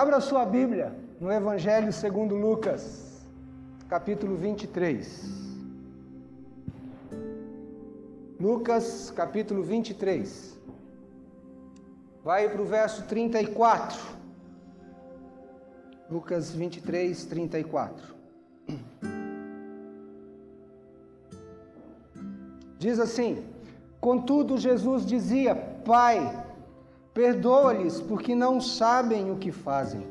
Abra sua Bíblia no Evangelho segundo Lucas, capítulo 23. Lucas, capítulo 23. Vai para o verso 34. Lucas 23, 34. Diz assim: Contudo, Jesus dizia: Pai, perdoa-lhes, porque não sabem o que fazem.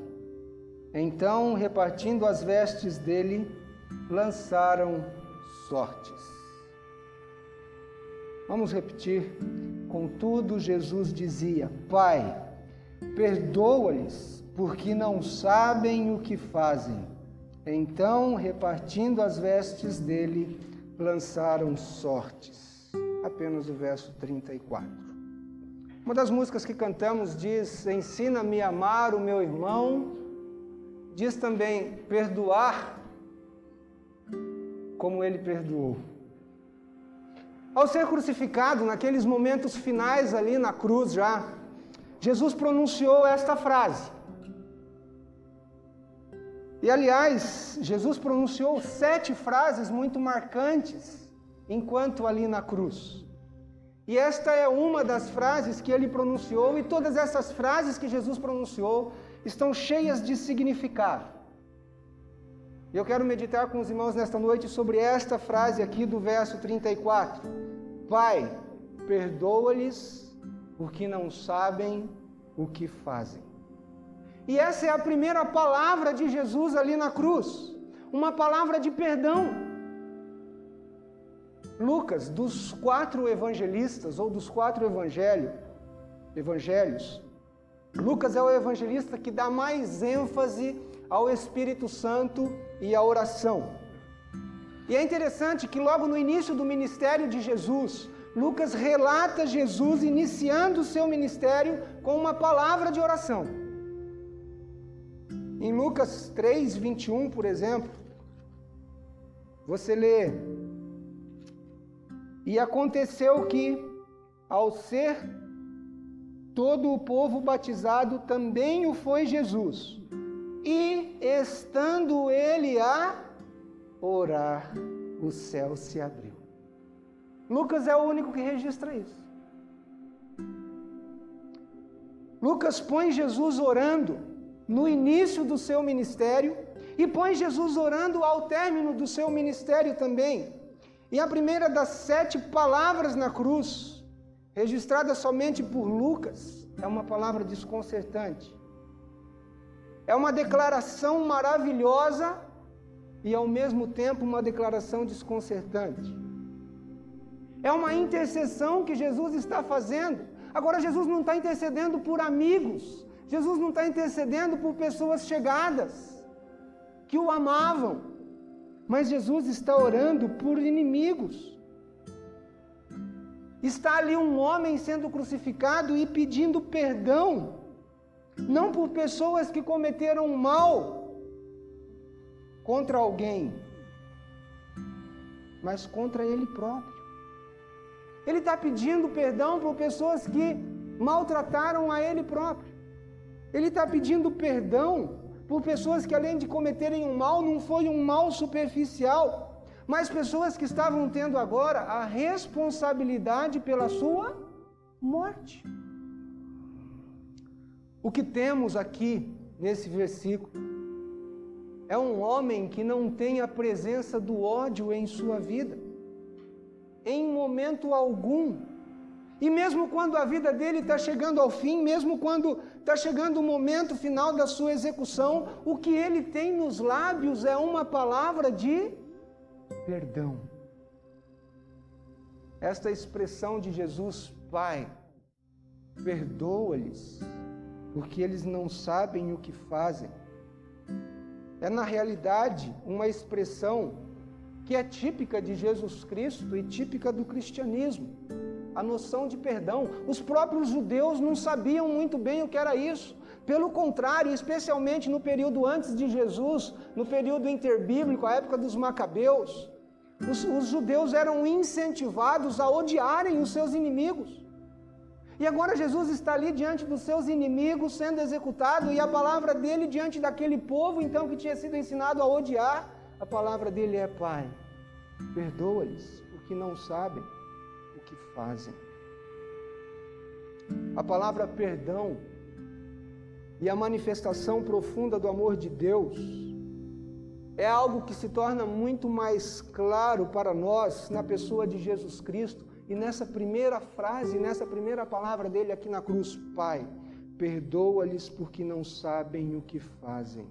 Então, repartindo as vestes dele, lançaram sortes. Vamos repetir. Contudo, Jesus dizia: Pai, perdoa-lhes, porque não sabem o que fazem. Então, repartindo as vestes dele, lançaram sortes. Apenas o verso 34. Uma das músicas que cantamos diz: Ensina-me a amar o meu irmão. Diz também: perdoar como ele perdoou. Ao ser crucificado, naqueles momentos finais ali na cruz já, Jesus pronunciou esta frase. E aliás, Jesus pronunciou sete frases muito marcantes enquanto ali na cruz. E esta é uma das frases que ele pronunciou, e todas essas frases que Jesus pronunciou estão cheias de significado. E eu quero meditar com os irmãos nesta noite sobre esta frase aqui do verso 34. Pai, perdoa-lhes, porque não sabem o que fazem. E essa é a primeira palavra de Jesus ali na cruz, uma palavra de perdão. Lucas, dos quatro evangelistas ou dos quatro evangelho, evangelhos, Lucas é o evangelista que dá mais ênfase ao Espírito Santo e à oração. E é interessante que logo no início do ministério de Jesus, Lucas relata Jesus iniciando o seu ministério com uma palavra de oração. Em Lucas 3, 21, por exemplo, você lê: E aconteceu que, ao ser todo o povo batizado, também o foi Jesus. E estando ele a orar, o céu se abriu. Lucas é o único que registra isso. Lucas põe Jesus orando no início do seu ministério e põe Jesus orando ao término do seu ministério também. E a primeira das sete palavras na cruz, registrada somente por Lucas, é uma palavra desconcertante. É uma declaração maravilhosa e ao mesmo tempo uma declaração desconcertante. É uma intercessão que Jesus está fazendo. Agora, Jesus não está intercedendo por amigos, Jesus não está intercedendo por pessoas chegadas, que o amavam, mas Jesus está orando por inimigos. Está ali um homem sendo crucificado e pedindo perdão, não por pessoas que cometeram mal contra alguém, mas contra ele próprio. Ele está pedindo perdão por pessoas que maltrataram a ele próprio. Ele está pedindo perdão por pessoas que, além de cometerem um mal, não foi um mal superficial, mas pessoas que estavam tendo agora a responsabilidade pela sua morte. O que temos aqui nesse versículo é um homem que não tem a presença do ódio em sua vida, em momento algum e mesmo quando a vida dele está chegando ao fim, mesmo quando está chegando o momento final da sua execução, o que ele tem nos lábios é uma palavra de perdão. Esta expressão de Jesus, Pai, perdoa-lhes, porque eles não sabem o que fazem. É na realidade uma expressão que é típica de Jesus Cristo e típica do cristianismo a noção de perdão. Os próprios judeus não sabiam muito bem o que era isso. Pelo contrário, especialmente no período antes de Jesus, no período interbíblico, a época dos Macabeus, os, os judeus eram incentivados a odiarem os seus inimigos. E agora Jesus está ali diante dos seus inimigos sendo executado, e a palavra dele diante daquele povo, então, que tinha sido ensinado a odiar, a palavra dele é: Pai, perdoa-lhes, porque não sabem que fazem. A palavra perdão e a manifestação profunda do amor de Deus é algo que se torna muito mais claro para nós na pessoa de Jesus Cristo e nessa primeira frase, nessa primeira palavra dele aqui na cruz: Pai, perdoa-lhes porque não sabem o que fazem.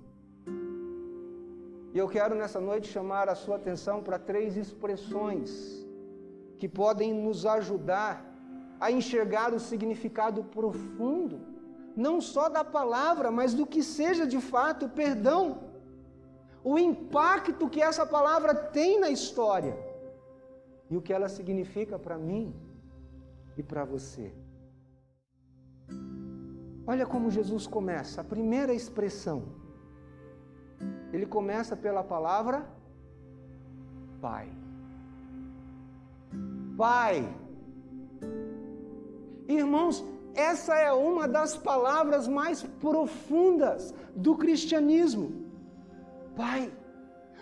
E eu quero nessa noite chamar a sua atenção para três expressões que podem nos ajudar a enxergar o significado profundo, não só da palavra, mas do que seja de fato perdão. O impacto que essa palavra tem na história e o que ela significa para mim e para você. Olha como Jesus começa, a primeira expressão. Ele começa pela palavra Pai. Pai. Irmãos, essa é uma das palavras mais profundas do cristianismo. Pai.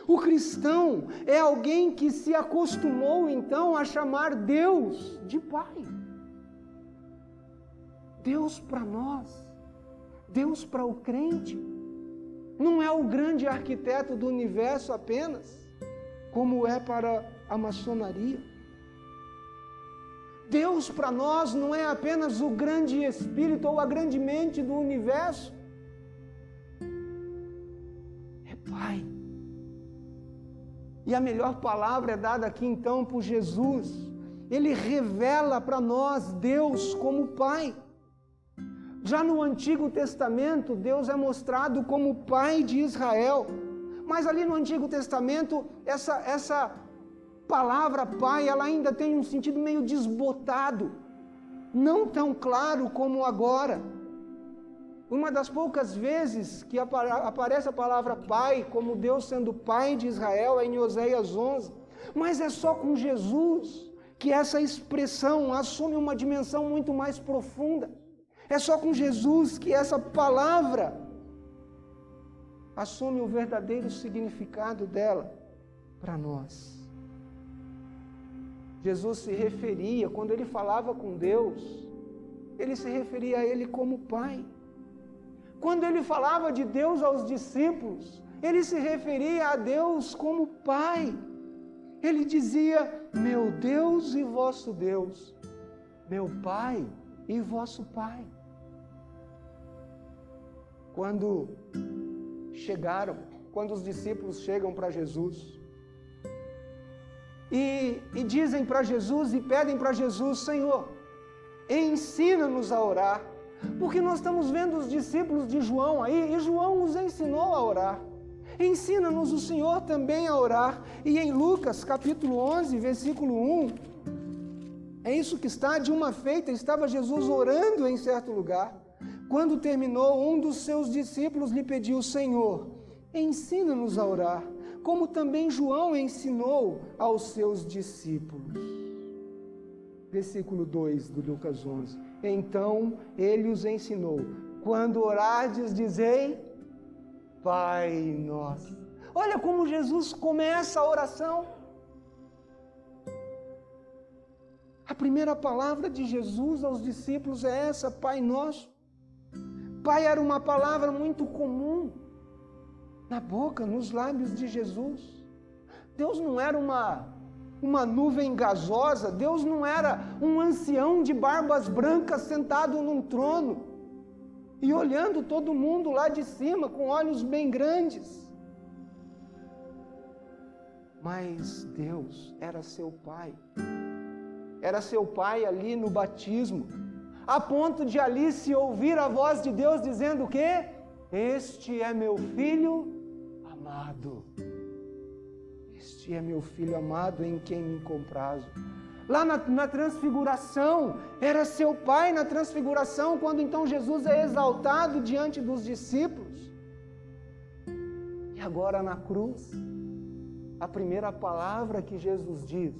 O cristão é alguém que se acostumou então a chamar Deus de Pai. Deus para nós, Deus para o crente, não é o grande arquiteto do universo apenas, como é para a maçonaria. Deus para nós não é apenas o grande espírito ou a grande mente do universo, é Pai. E a melhor palavra é dada aqui então por Jesus. Ele revela para nós Deus como Pai. Já no Antigo Testamento, Deus é mostrado como Pai de Israel. Mas ali no Antigo Testamento, essa, essa palavra Pai, ela ainda tem um sentido meio desbotado, não tão claro como agora. Uma das poucas vezes que aparece a palavra Pai, como Deus sendo Pai de Israel, é em Oséias 11. Mas é só com Jesus que essa expressão assume uma dimensão muito mais profunda. É só com Jesus que essa palavra assume o verdadeiro significado dela para nós. Jesus se referia, quando ele falava com Deus, ele se referia a ele como Pai. Quando ele falava de Deus aos discípulos, ele se referia a Deus como Pai. Ele dizia: Meu Deus e vosso Deus, meu Pai e vosso Pai. Quando chegaram, quando os discípulos chegam para Jesus e, e dizem para Jesus e pedem para Jesus: Senhor, ensina-nos a orar porque nós estamos vendo os discípulos de João aí, e João os ensinou a orar. Ensina-nos o Senhor também a orar. E em Lucas capítulo 11, versículo 1, é isso que está: de uma feita estava Jesus orando em certo lugar. Quando terminou, um dos seus discípulos lhe pediu: Senhor, ensina-nos a orar, como também João ensinou aos seus discípulos. Versículo 2 do Lucas 11. Então ele os ensinou: quando orardes, dizei, Pai nosso. Olha como Jesus começa a oração. A primeira palavra de Jesus aos discípulos é essa, Pai nosso. Pai era uma palavra muito comum na boca, nos lábios de Jesus. Deus não era uma uma nuvem gasosa, Deus não era um ancião de barbas brancas sentado num trono e olhando todo mundo lá de cima com olhos bem grandes. Mas Deus era seu pai. Era seu pai ali no batismo, a ponto de ali se ouvir a voz de Deus dizendo o quê? Este é meu filho amado. Este é meu filho amado em quem me comprazo. Lá na, na, transfiguração, era seu pai na transfiguração, quando então Jesus é exaltado diante dos discípulos. E agora na cruz, a primeira palavra que Jesus diz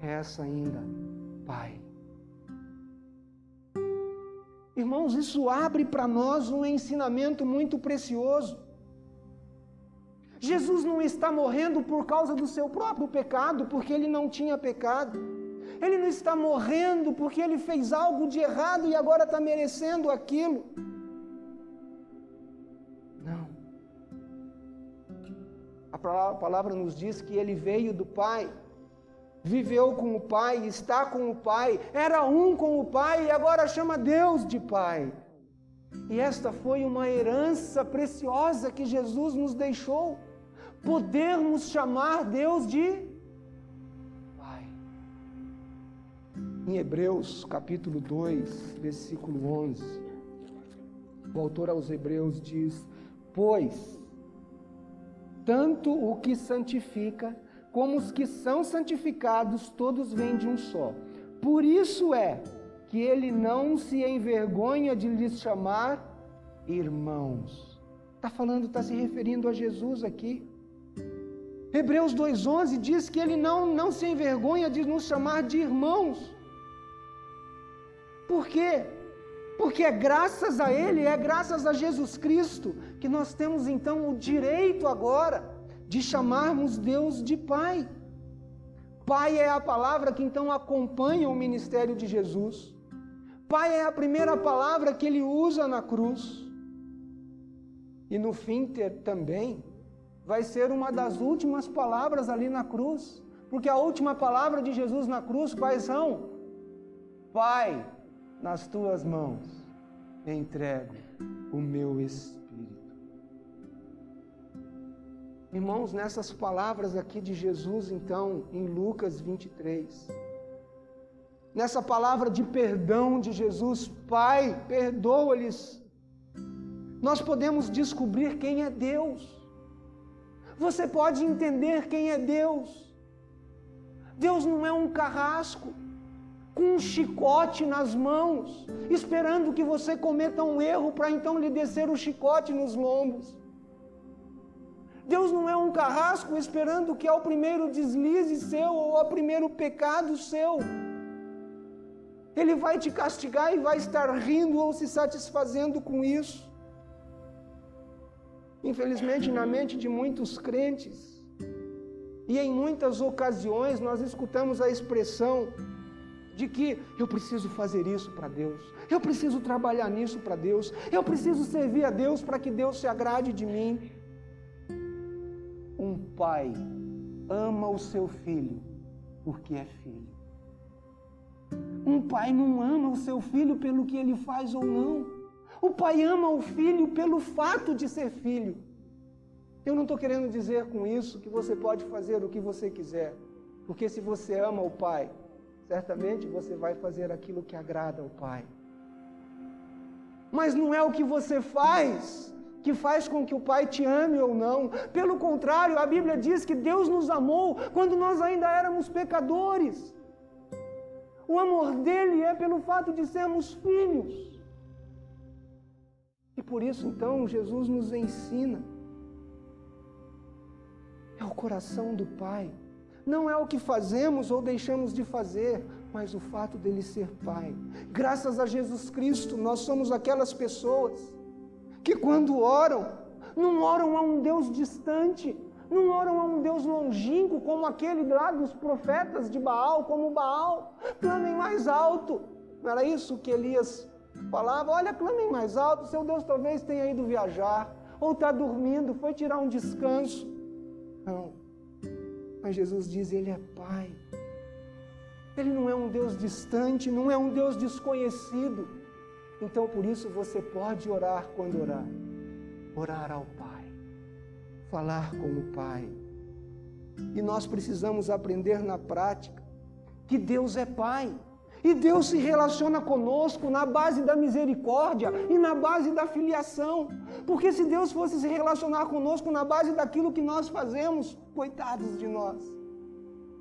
é essa ainda: Pai. Irmãos, isso abre para nós um ensinamento muito precioso. Jesus não está morrendo por causa do seu próprio pecado, porque ele não tinha pecado. Ele não está morrendo porque ele fez algo de errado e agora está merecendo aquilo. Não. A palavra nos diz que ele veio do Pai, viveu com o Pai, está com o Pai, era um com o Pai e agora chama Deus de Pai. E esta foi uma herança preciosa que Jesus nos deixou podermos chamar Deus de Pai. Em Hebreus capítulo 2, versículo 11, o autor aos Hebreus diz: Pois, tanto o que santifica, como os que são santificados, todos vêm de um só. Por isso é que ele não se envergonha de lhes chamar irmãos. Está falando, está se referindo a Jesus aqui. Hebreus 2,11 diz que ele não, não se envergonha de nos chamar de irmãos. Por quê? Porque é graças a Ele, é graças a Jesus Cristo, que nós temos então o direito agora de chamarmos Deus de Pai. Pai é a palavra que então acompanha o ministério de Jesus. Pai é a primeira palavra que ele usa na cruz. E no fim ter também vai ser uma das últimas palavras ali na cruz. Porque a última palavra de Jesus na cruz, quais são? Pai, nas tuas mãos entrego o meu espírito. Irmãos, nessas palavras aqui de Jesus, então, em Lucas 23, nessa palavra de perdão de Jesus, Pai, perdoa-lhes, nós podemos descobrir quem é Deus você pode entender quem é Deus. Deus não é um carrasco com um chicote nas mãos, esperando que você cometa um erro para então lhe descer o chicote nos lombos. Deus não é um carrasco esperando que ao primeiro deslize seu ou ao primeiro pecado seu. Ele vai te castigar e vai estar rindo ou se satisfazendo com isso. Infelizmente, na mente de muitos crentes, e em muitas ocasiões nós escutamos a expressão de que eu preciso fazer isso para Deus, eu preciso trabalhar nisso para Deus, eu preciso servir a Deus para que Deus se agrade de mim. Um pai ama o seu filho porque é filho. Um pai não ama o seu filho pelo que ele faz ou não. O pai ama o filho pelo fato de ser filho. Eu não estou querendo dizer com isso que você pode fazer o que você quiser, porque se você ama o pai, certamente você vai fazer aquilo que agrada ao pai. Mas não é o que você faz que faz com que o pai te ame ou não. Pelo contrário, a Bíblia diz que Deus nos amou quando nós ainda éramos pecadores. O amor dele é pelo fato de sermos filhos. E por isso, então, Jesus nos ensina. É o coração do Pai. Não é o que fazemos ou deixamos de fazer, mas o fato dele ser Pai. Graças a Jesus Cristo, nós somos aquelas pessoas que, quando oram, não oram a um Deus distante, não oram a um Deus longínquo, como aquele lá dos profetas de Baal, como Baal, clamem mais alto. Não era isso que Elias falava: Olha, clamem mais alto, seu Deus talvez tenha ido viajar, ou está dormindo, foi tirar um descanso. Não. Mas Jesus diz: Ele é Pai. Ele não é um Deus distante, não é um Deus desconhecido. Então por isso você pode orar quando orar. Orar ao Pai. Falar com o Pai. E nós precisamos aprender na prática que Deus é Pai. E Deus se relaciona conosco na base da misericórdia e na base da filiação. Porque se Deus fosse se relacionar conosco na base daquilo que nós fazemos, coitados de nós.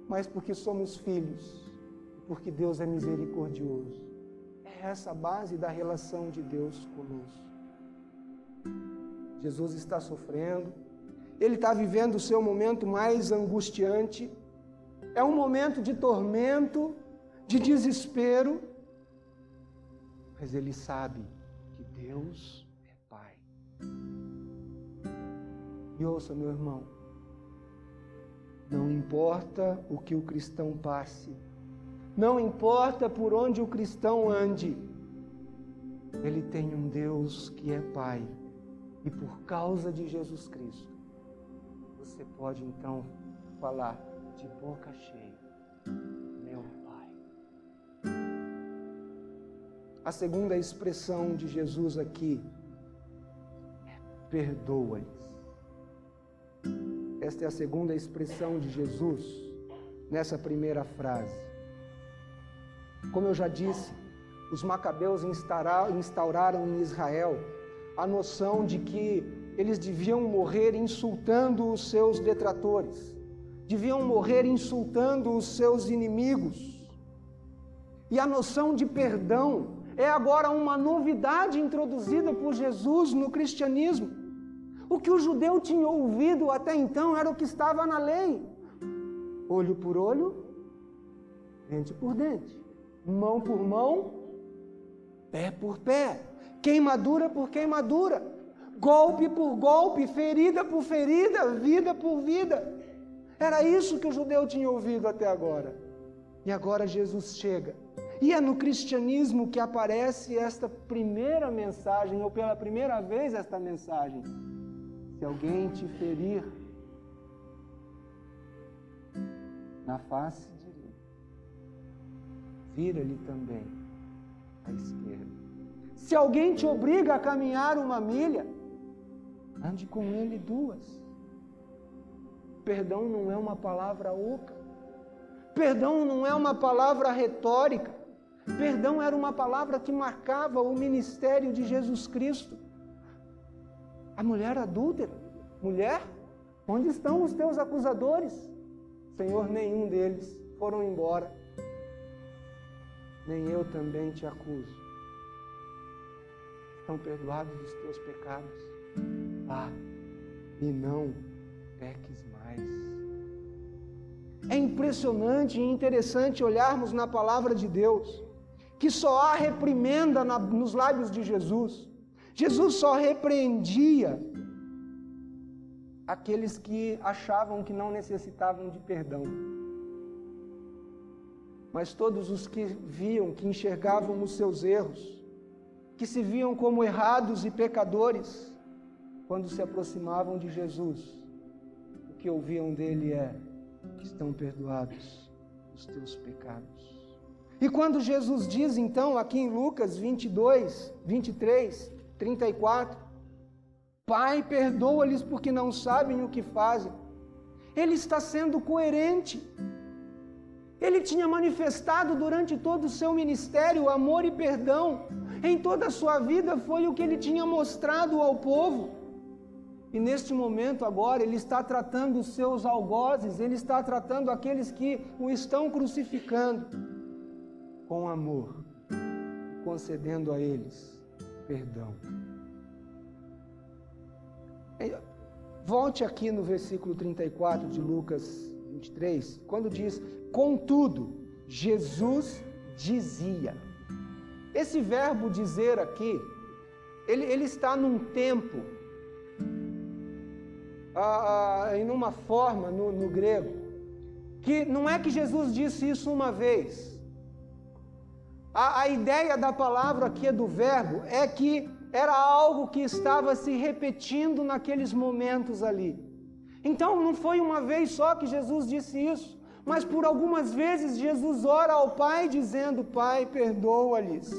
Mas porque somos filhos, porque Deus é misericordioso. Essa base da relação de Deus conosco. Jesus está sofrendo, ele está vivendo o seu momento mais angustiante, é um momento de tormento, de desespero. mas ele sabe que Deus é Pai. E ouça, meu irmão, não importa o que o cristão passe, não importa por onde o cristão ande, ele tem um Deus que é Pai. E por causa de Jesus Cristo, você pode então falar de boca cheia: Meu Pai. A segunda expressão de Jesus aqui é perdoa-lhes. Esta é a segunda expressão de Jesus nessa primeira frase. Como eu já disse, os macabeus instauraram em Israel a noção de que eles deviam morrer insultando os seus detratores, deviam morrer insultando os seus inimigos. E a noção de perdão é agora uma novidade introduzida por Jesus no cristianismo. O que o judeu tinha ouvido até então era o que estava na lei: olho por olho, dente por dente, mão por mão, pé por pé, queimadura por queimadura, golpe por golpe, ferida por ferida, vida por vida. Era isso que o judeu tinha ouvido até agora. E agora Jesus chega. E é no cristianismo que aparece esta primeira mensagem, ou pela primeira vez esta mensagem. Se alguém te ferir na face vira-lhe também à esquerda. Se alguém te obriga a caminhar uma milha, ande com ele duas. Perdão não é uma palavra oca. Perdão não é uma palavra retórica. Perdão era uma palavra que marcava o ministério de Jesus Cristo. A mulher adúltera, mulher, onde estão os teus acusadores? Senhor, nenhum deles foram embora. Nem eu também te acuso estão perdoados os teus pecados. Vá e não peques mais. É impressionante e interessante olharmos na palavra de Deus que só há reprimenda na, nos lábios de Jesus. Jesus só repreendia aqueles que achavam que não necessitavam de perdão. Mas todos os que viam, que enxergavam os seus erros, que se viam como errados e pecadores, quando se aproximavam de Jesus, o que ouviam dele é: estão perdoados os teus pecados. E quando Jesus diz então, aqui em Lucas 22, 23, 34, Pai, perdoa-lhes porque não sabem o que fazem. Ele está sendo coerente. Ele tinha manifestado durante todo o seu ministério amor e perdão em toda a sua vida foi o que ele tinha mostrado ao povo. E neste momento agora ele está tratando os seus algozes, ele está tratando aqueles que o estão crucificando com amor, concedendo a eles perdão. Volte aqui no versículo 34 de Lucas 23, quando diz: Contudo, Jesus dizia. Esse verbo dizer aqui, ele, ele está num tempo, ah, ah, em uma forma no, no grego, que não é que Jesus disse isso uma vez. A, a ideia da palavra aqui do verbo é que era algo que estava se repetindo naqueles momentos ali. Então não foi uma vez só que Jesus disse isso. Mas por algumas vezes Jesus ora ao Pai dizendo: Pai, perdoa-lhes.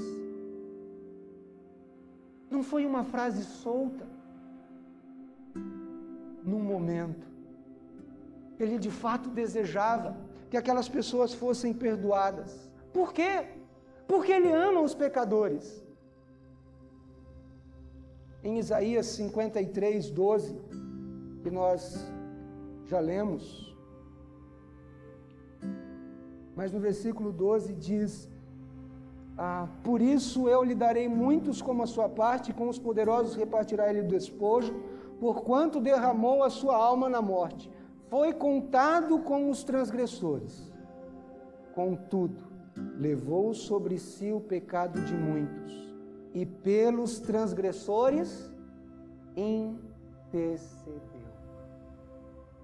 Não foi uma frase solta. Num momento, ele de fato desejava que aquelas pessoas fossem perdoadas. Por quê? Porque ele ama os pecadores. Em Isaías 53, 12, que nós já lemos, mas no versículo 12 diz: ah, Por isso eu lhe darei muitos como a sua parte, e com os poderosos repartirá ele o despojo, porquanto derramou a sua alma na morte. Foi contado com os transgressores. Contudo, levou sobre si o pecado de muitos, e pelos transgressores intercedeu.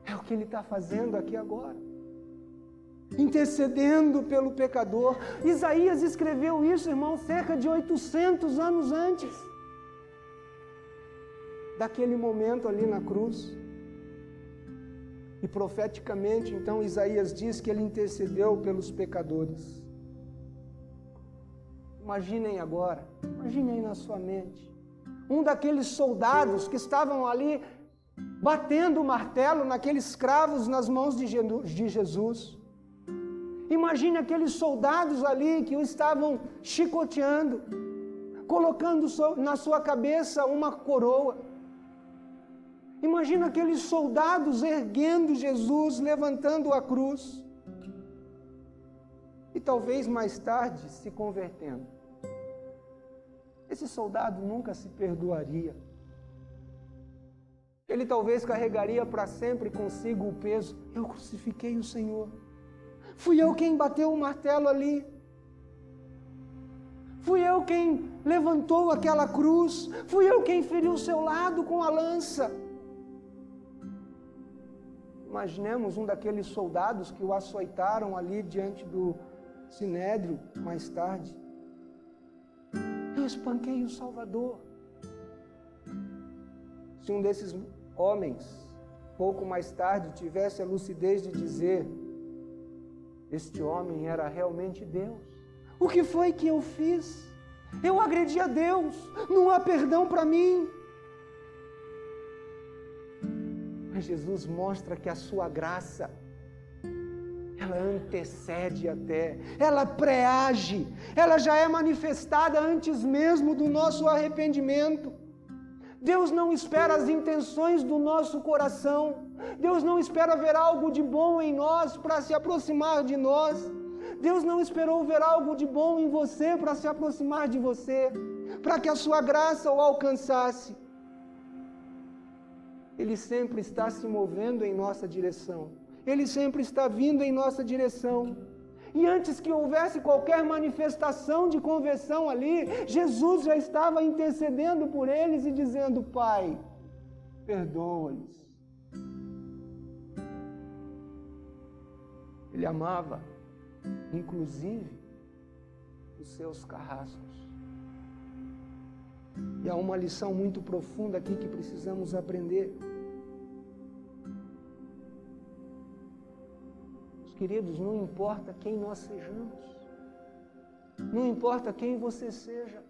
É o que ele está fazendo aqui agora. Intercedendo pelo pecador. Isaías escreveu isso, irmão, cerca de 800 anos antes daquele momento ali na cruz. E profeticamente, então, Isaías diz que ele intercedeu pelos pecadores. Imaginem agora, imaginem na sua mente, um daqueles soldados que estavam ali batendo o martelo naqueles cravos nas mãos de Jesus. Imagine aqueles soldados ali que o estavam chicoteando, colocando na sua cabeça uma coroa. Imagina aqueles soldados erguendo Jesus, levantando a cruz. E talvez mais tarde se convertendo. Esse soldado nunca se perdoaria. Ele talvez carregaria para sempre consigo o peso. Eu crucifiquei o Senhor. Fui eu quem bateu o martelo ali. Fui eu quem levantou aquela cruz. Fui eu quem feriu o seu lado com a lança. Imaginemos um daqueles soldados que o açoitaram ali diante do sinédrio mais tarde. Eu espanquei o Salvador. Se um desses homens, pouco mais tarde, tivesse a lucidez de dizer: Este homem era realmente Deus. O que foi que eu fiz? Eu agredi a Deus, não há perdão para mim. Mas Jesus mostra que a sua graça, ela antecede até, ela preage, ela já é manifestada antes mesmo do nosso arrependimento. Deus não espera as intenções do nosso coração, Deus não espera ver algo de bom em nós para se aproximar de nós. Deus não esperou ver algo de bom em você para se aproximar de você, para que a sua graça o alcançasse. Ele sempre está se movendo em nossa direção. Ele sempre está vindo em nossa direção. E antes que houvesse qualquer manifestação de conversão ali, Jesus já estava intercedendo por eles e dizendo: Pai, perdoa-lhes. Ele amava, inclusive, os seus carrascos. E há uma lição muito profunda aqui que precisamos aprender. Queridos, não importa quem nós sejamos, não importa quem você seja,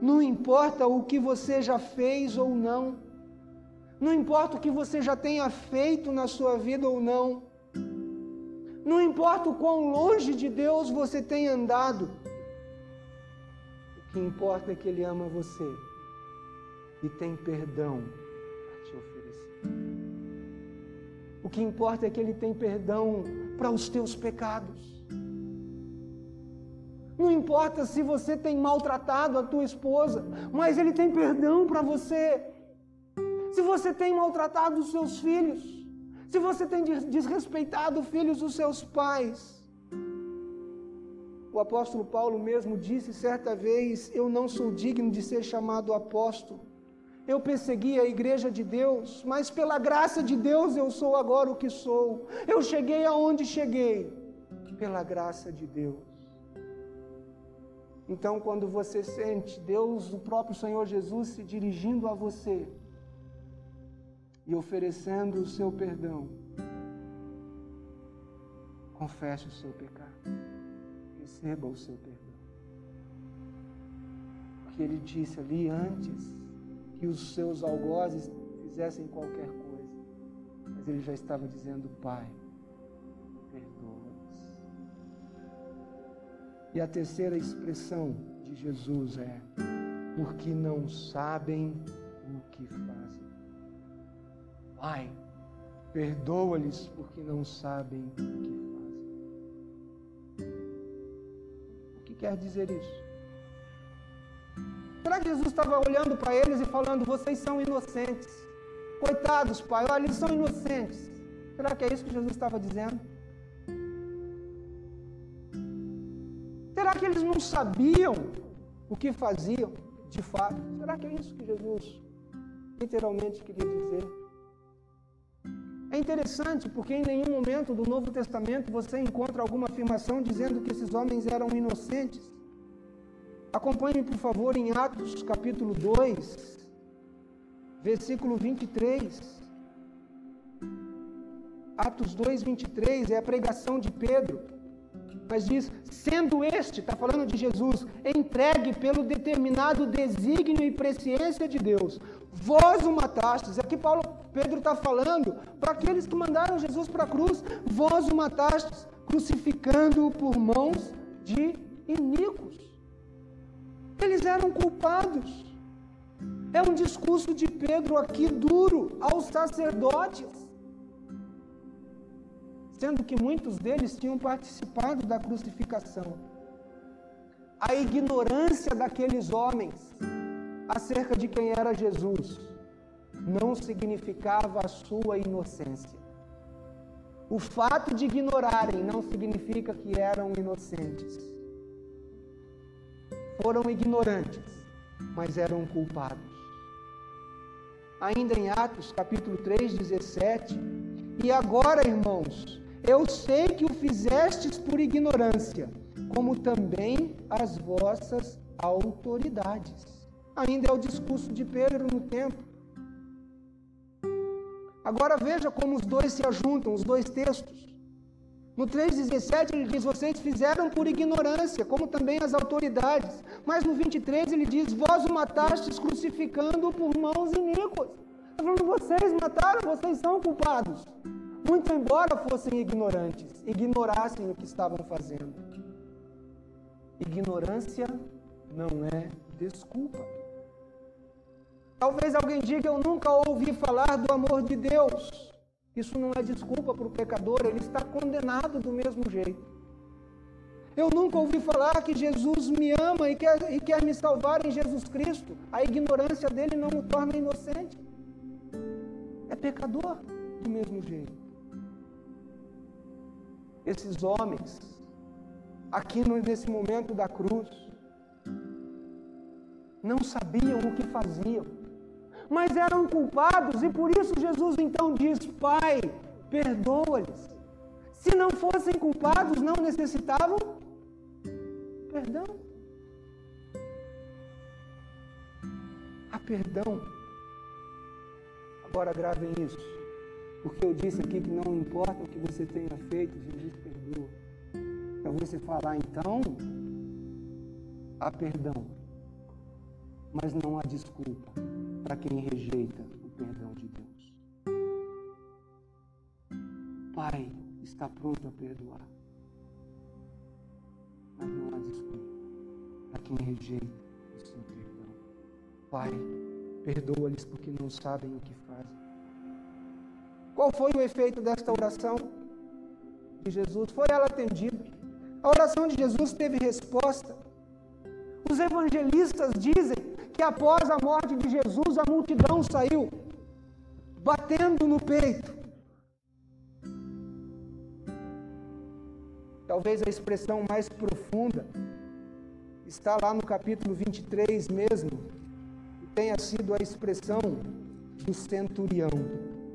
não importa o que você já fez ou não, não importa o que você já tenha feito na sua vida ou não, não importa o quão longe de Deus você tenha andado, o que importa é que Ele ama você e tem perdão O que importa é que Ele tem perdão para os teus pecados. Não importa se você tem maltratado a tua esposa, mas Ele tem perdão para você. Se você tem maltratado os seus filhos, se você tem desrespeitado filhos dos seus pais. O apóstolo Paulo mesmo disse certa vez: Eu não sou digno de ser chamado apóstolo eu persegui a igreja de Deus, mas pela graça de Deus eu sou agora o que sou. Eu cheguei aonde cheguei, pela graça de Deus. Então, quando você sente Deus, o próprio Senhor Jesus, se dirigindo a você e oferecendo o seu perdão, confesse o seu pecado, receba o seu perdão. Porque ele disse ali antes que os seus algozes fizessem qualquer coisa. Mas ele já estava dizendo: Pai, perdoa-os. E a terceira expressão de Jesus é: porque não sabem o que fazem. Pai, perdoa-lhes porque não sabem o que fazem. O que quer dizer isso? Será que Jesus estava olhando para eles e falando: vocês são inocentes? Coitados, pai, olha, eles são inocentes. Será que é isso que Jesus estava dizendo? Será que eles não sabiam o que faziam de fato. Será que é isso que Jesus literalmente queria dizer? É interessante porque em nenhum momento do Novo Testamento você encontra alguma afirmação dizendo que esses homens eram inocentes. Acompanhe, por favor, em Atos capítulo 2, versículo 23. Atos 2, 23 é a pregação de Pedro. Mas diz: sendo este, está falando de Jesus, entregue pelo determinado desígnio e presciência de Deus, vós o matastes. Aqui Paulo, Pedro está falando para aqueles que mandaram Jesus para a cruz, vós o matastes, crucificando-o por mãos de iníquos. Eles eram culpados. É um discurso de Pedro aqui duro aos sacerdotes sendo que muitos deles tinham participado da crucificação. A ignorância daqueles homens acerca de quem era Jesus não significava a sua inocência. O fato de ignorarem não significa que eram inocentes. Foram ignorantes, mas eram culpados. Ainda em Atos, capítulo 3, 17. E agora, irmãos, eu sei que o fizestes por ignorância, como também as vossas autoridades. Ainda é o discurso de Pedro no templo. Agora veja como os dois se ajuntam, os dois textos. No 3,17 ele diz: Vocês fizeram por ignorância, como também as autoridades. Mas no 23 ele diz: Vós o matastes crucificando por mãos iníquas. Está falando, vocês mataram, vocês são culpados muito embora fossem ignorantes, ignorassem o que estavam fazendo. Ignorância não é desculpa. Talvez alguém diga: Eu nunca ouvi falar do amor de Deus. Isso não é desculpa para o pecador, ele está condenado do mesmo jeito. Eu nunca ouvi falar que Jesus me ama e quer, e quer me salvar em Jesus Cristo. A ignorância dele não o torna inocente. É pecador do mesmo jeito esses homens, aqui nesse momento da cruz, não sabiam o que faziam, mas eram culpados, e por isso Jesus então diz: Pai, perdoa-lhes. Se não fossem culpados, não necessitavam perdão. Há perdão. Agora gravem isso. Porque eu disse aqui que não importa o que você tenha feito, Jesus perdoa. Então você falar, então, há perdão. Mas não há desculpa para quem rejeita o perdão de Deus. Pai está pronto a perdoar. Mas não há desculpa para quem rejeita o seu perdão. Pai, perdoa-lhes porque não sabem o que fazem. Qual foi o efeito desta oração de Jesus? Foi ela atendida. A oração de Jesus teve resposta. Os evangelistas dizem após a morte de Jesus, a multidão saiu batendo no peito. Talvez a expressão mais profunda está lá no capítulo 23 mesmo, e tenha sido a expressão do centurião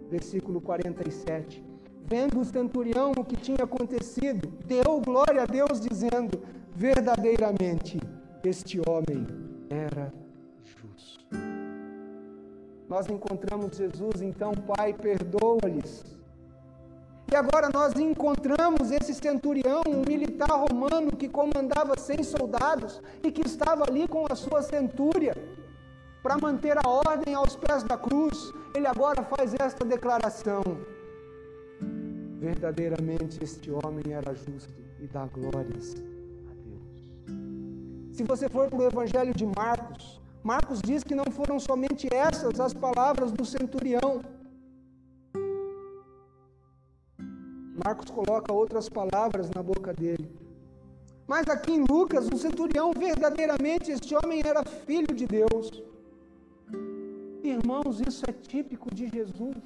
versículo 47. Vendo o centurião o que tinha acontecido, deu glória a Deus, dizendo: verdadeiramente este homem era. Nós encontramos Jesus, então, Pai, perdoa-lhes. E agora nós encontramos esse centurião, um militar romano que comandava 100 soldados e que estava ali com a sua centúria para manter a ordem aos pés da cruz, ele agora faz esta declaração: verdadeiramente este homem era justo e dá glórias a Deus. Se você for para o Evangelho de Marcos, Marcos diz que não foram somente essas as palavras do centurião. Marcos coloca outras palavras na boca dele. Mas aqui em Lucas, o centurião, verdadeiramente, este homem era filho de Deus. Irmãos, isso é típico de Jesus.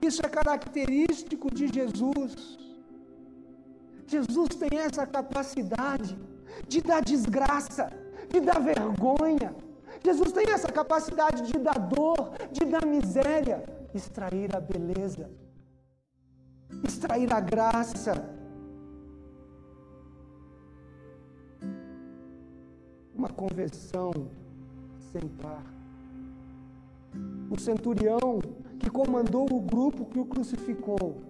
Isso é característico de Jesus. Jesus tem essa capacidade de dar desgraça, de dar vergonha. Jesus tem essa capacidade de dar dor, de dar miséria, extrair a beleza, extrair a graça. Uma conversão sem par. O centurião que comandou o grupo que o crucificou,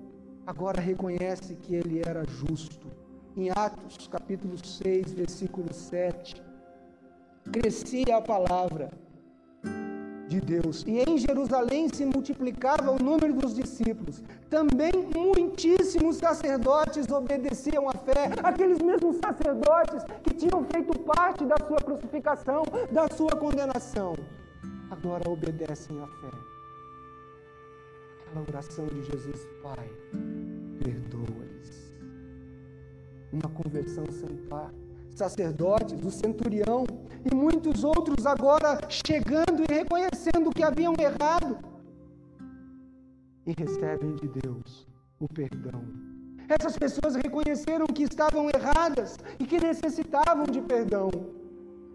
agora reconhece que ele era justo. Em Atos, capítulo 6, versículo 7, crescia a palavra de Deus. E em Jerusalém se multiplicava o número dos discípulos. Também muitíssimos sacerdotes obedeciam à fé, aqueles mesmos sacerdotes que tinham feito parte da sua crucificação, da sua condenação. Agora obedecem à fé. Aquela oração de Jesus, Pai, perdoa-lhes. Uma conversão sem par sacerdotes, o centurião e muitos outros agora chegando e reconhecendo que haviam errado e recebem de Deus o perdão. Essas pessoas reconheceram que estavam erradas e que necessitavam de perdão.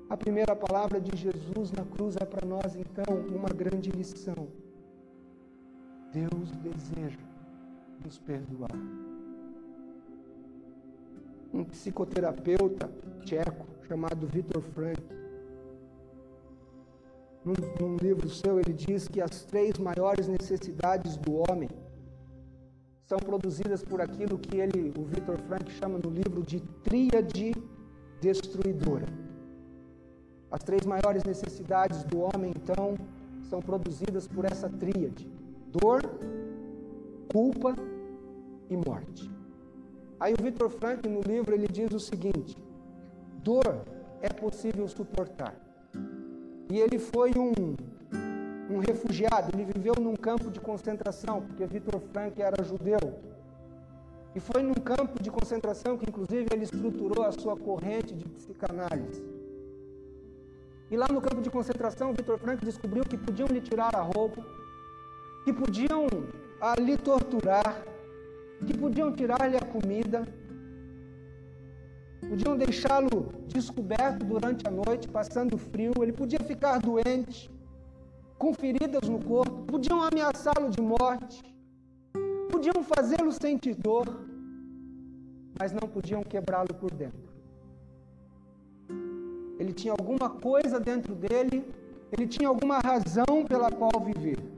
A primeira palavra de Jesus na cruz é para nós, então, uma grande lição. Deus deseja nos perdoar um psicoterapeuta tcheco chamado Viktor Frank. Num, num, livro seu, ele diz que as três maiores necessidades do homem são produzidas por aquilo que ele, o Viktor Frank, chama no livro de tríade destruidora. As três maiores necessidades do homem, então, são produzidas por essa tríade: dor, culpa e morte. Aí o Victor Frank, no livro, ele diz o seguinte: dor é possível suportar. E ele foi um, um refugiado, ele viveu num campo de concentração, porque Victor Frank era judeu. E foi num campo de concentração que, inclusive, ele estruturou a sua corrente de psicanálise. E lá no campo de concentração, Victor Frank descobriu que podiam lhe tirar a roupa, que podiam ah, lhe torturar, que podiam tirar-lhe a comida, podiam deixá-lo descoberto durante a noite, passando frio, ele podia ficar doente, com feridas no corpo, podiam ameaçá-lo de morte, podiam fazê-lo sentir dor, mas não podiam quebrá-lo por dentro. Ele tinha alguma coisa dentro dele, ele tinha alguma razão pela qual viver.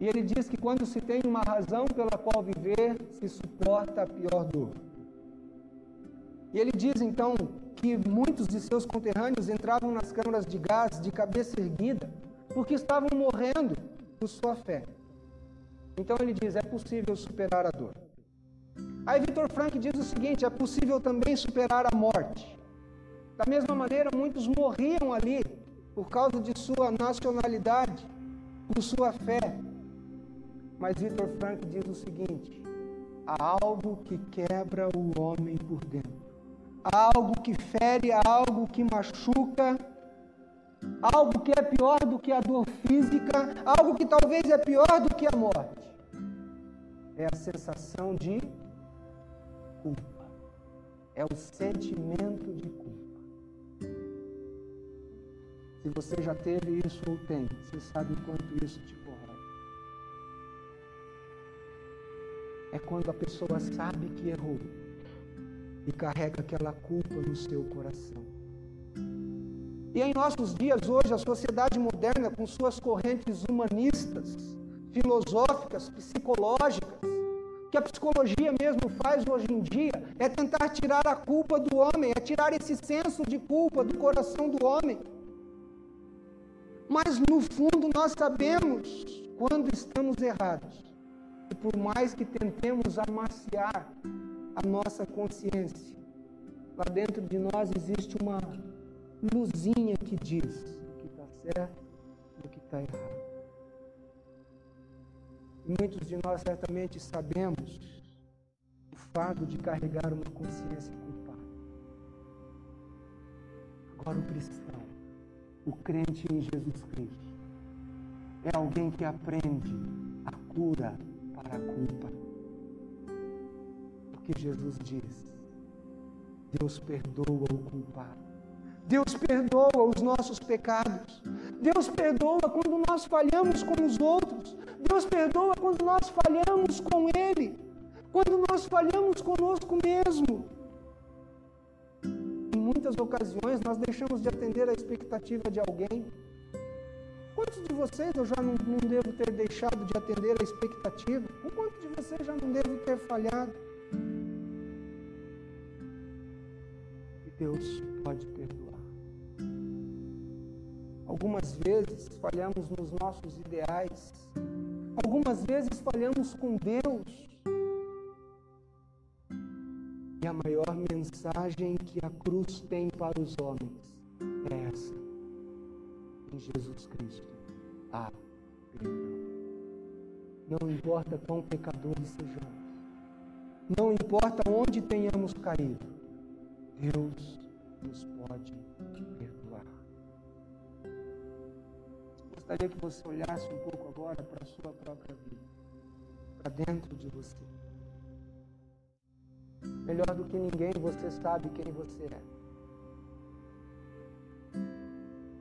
E ele diz que quando se tem uma razão pela qual viver, se suporta a pior dor. E ele diz então que muitos de seus conterrâneos entravam nas câmaras de gás de cabeça erguida, porque estavam morrendo por sua fé. Então ele diz: é possível superar a dor. Aí Victor Frank diz o seguinte: é possível também superar a morte. Da mesma maneira, muitos morriam ali por causa de sua nacionalidade, por sua fé, mas Victor Frank diz o seguinte: há algo que quebra o homem por dentro, há algo que fere, há algo que machuca, algo que é pior do que a dor física, algo que talvez é pior do que a morte. É a sensação de culpa, é o sentimento de culpa. Se você já teve isso ou tem, você sabe o quanto isso te é quando a pessoa sabe que errou e carrega aquela culpa no seu coração. E em nossos dias hoje, a sociedade moderna, com suas correntes humanistas, filosóficas, psicológicas, que a psicologia mesmo faz hoje em dia, é tentar tirar a culpa do homem, é tirar esse senso de culpa do coração do homem. Mas no fundo nós sabemos quando estamos errados. E por mais que tentemos amaciar a nossa consciência, lá dentro de nós existe uma luzinha que diz o que está certo e o que está errado. E muitos de nós certamente sabemos o fardo de carregar uma consciência culpada. Agora, o cristão, o crente em Jesus Cristo, é alguém que aprende a cura para a culpa. Porque Jesus diz: Deus perdoa o culpado. Deus perdoa os nossos pecados. Deus perdoa quando nós falhamos com os outros. Deus perdoa quando nós falhamos com Ele. Quando nós falhamos conosco mesmo. Em muitas ocasiões nós deixamos de atender a expectativa de alguém. Quantos de vocês eu já não, não devo ter deixado de atender a expectativa? O quanto de vocês já não devo ter falhado? E Deus pode perdoar. Algumas vezes falhamos nos nossos ideais. Algumas vezes falhamos com Deus. E a maior mensagem que a cruz tem para os homens é essa: em Jesus Cristo há perdão. Não importa quão pecadores sejamos, não importa onde tenhamos caído, Deus nos pode perdoar. Gostaria que você olhasse um pouco agora para a sua própria vida, para dentro de você. Melhor do que ninguém, você sabe quem você é.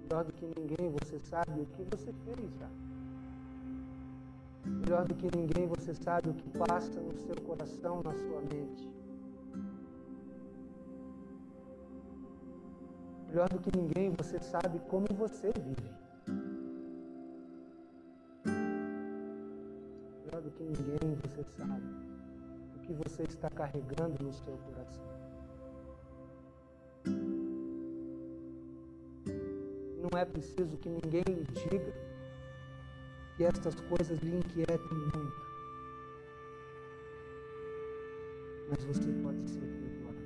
Melhor do que ninguém, você sabe o que você fez já. Melhor do que ninguém, você sabe o que passa no seu coração, na sua mente. Melhor do que ninguém, você sabe como você vive. Melhor do que ninguém, você sabe que você está carregando no seu coração. Não é preciso que ninguém lhe diga que estas coisas lhe inquietem muito. Mas você pode ser perdoado.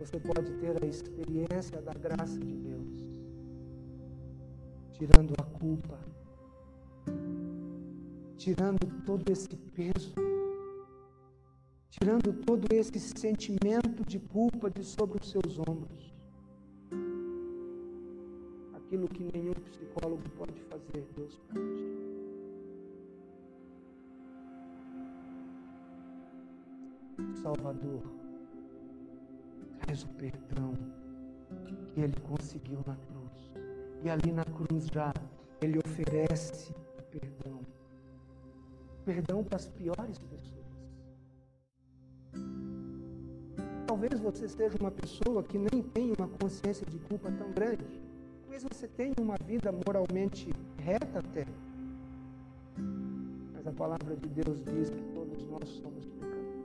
Você pode ter a experiência da graça de Deus, tirando a culpa, tirando todo esse peso tirando todo esse sentimento de culpa de sobre os seus ombros. Aquilo que nenhum psicólogo pode fazer, Deus pode. Salvador, traz o perdão que ele conseguiu na cruz. E ali na cruz já ele oferece perdão. Perdão para as piores pessoas. Talvez você seja uma pessoa que nem tem uma consciência de culpa tão grande. Talvez você tenha uma vida moralmente reta até. Mas a palavra de Deus diz que todos nós somos pecadores.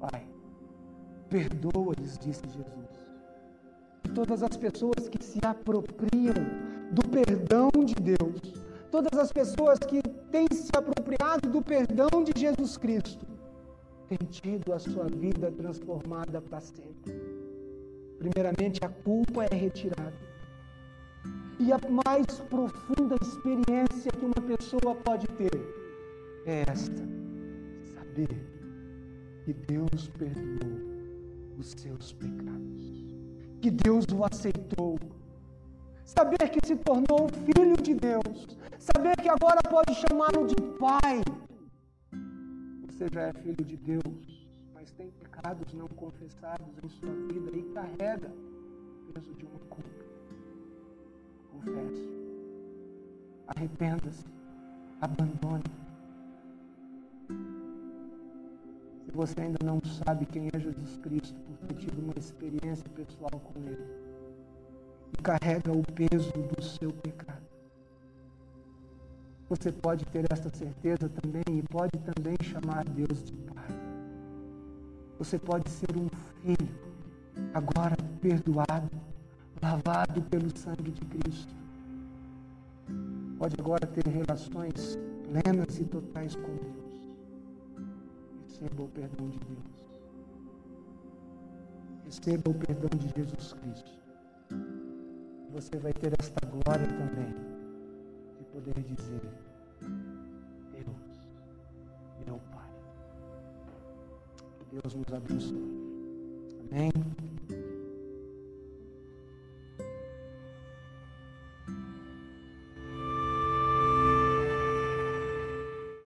Pai, perdoa-lhes, disse Jesus. Todas as pessoas que se apropriam do perdão de Deus, todas as pessoas que têm se apropriado do perdão de Jesus Cristo, tem tido a sua vida transformada para sempre. Primeiramente, a culpa é retirada. E a mais profunda experiência que uma pessoa pode ter é esta: saber que Deus perdoou os seus pecados, que Deus o aceitou, saber que se tornou filho de Deus, saber que agora pode chamá-lo de Pai. Você já é filho de Deus, mas tem pecados não confessados em sua vida e carrega o peso de uma culpa. Confesse. Arrependa-se. Abandone. Se você ainda não sabe quem é Jesus Cristo por ter tido uma experiência pessoal com Ele e carrega o peso do seu pecado, você pode ter essa certeza também e pode também chamar Deus de. Você pode ser um filho, agora perdoado, lavado pelo sangue de Cristo. Pode agora ter relações plenas e totais com Deus. Receba o perdão de Deus. Receba o perdão de Jesus Cristo. Você vai ter esta glória também poder dizer: Deus nos abençoe. Amém.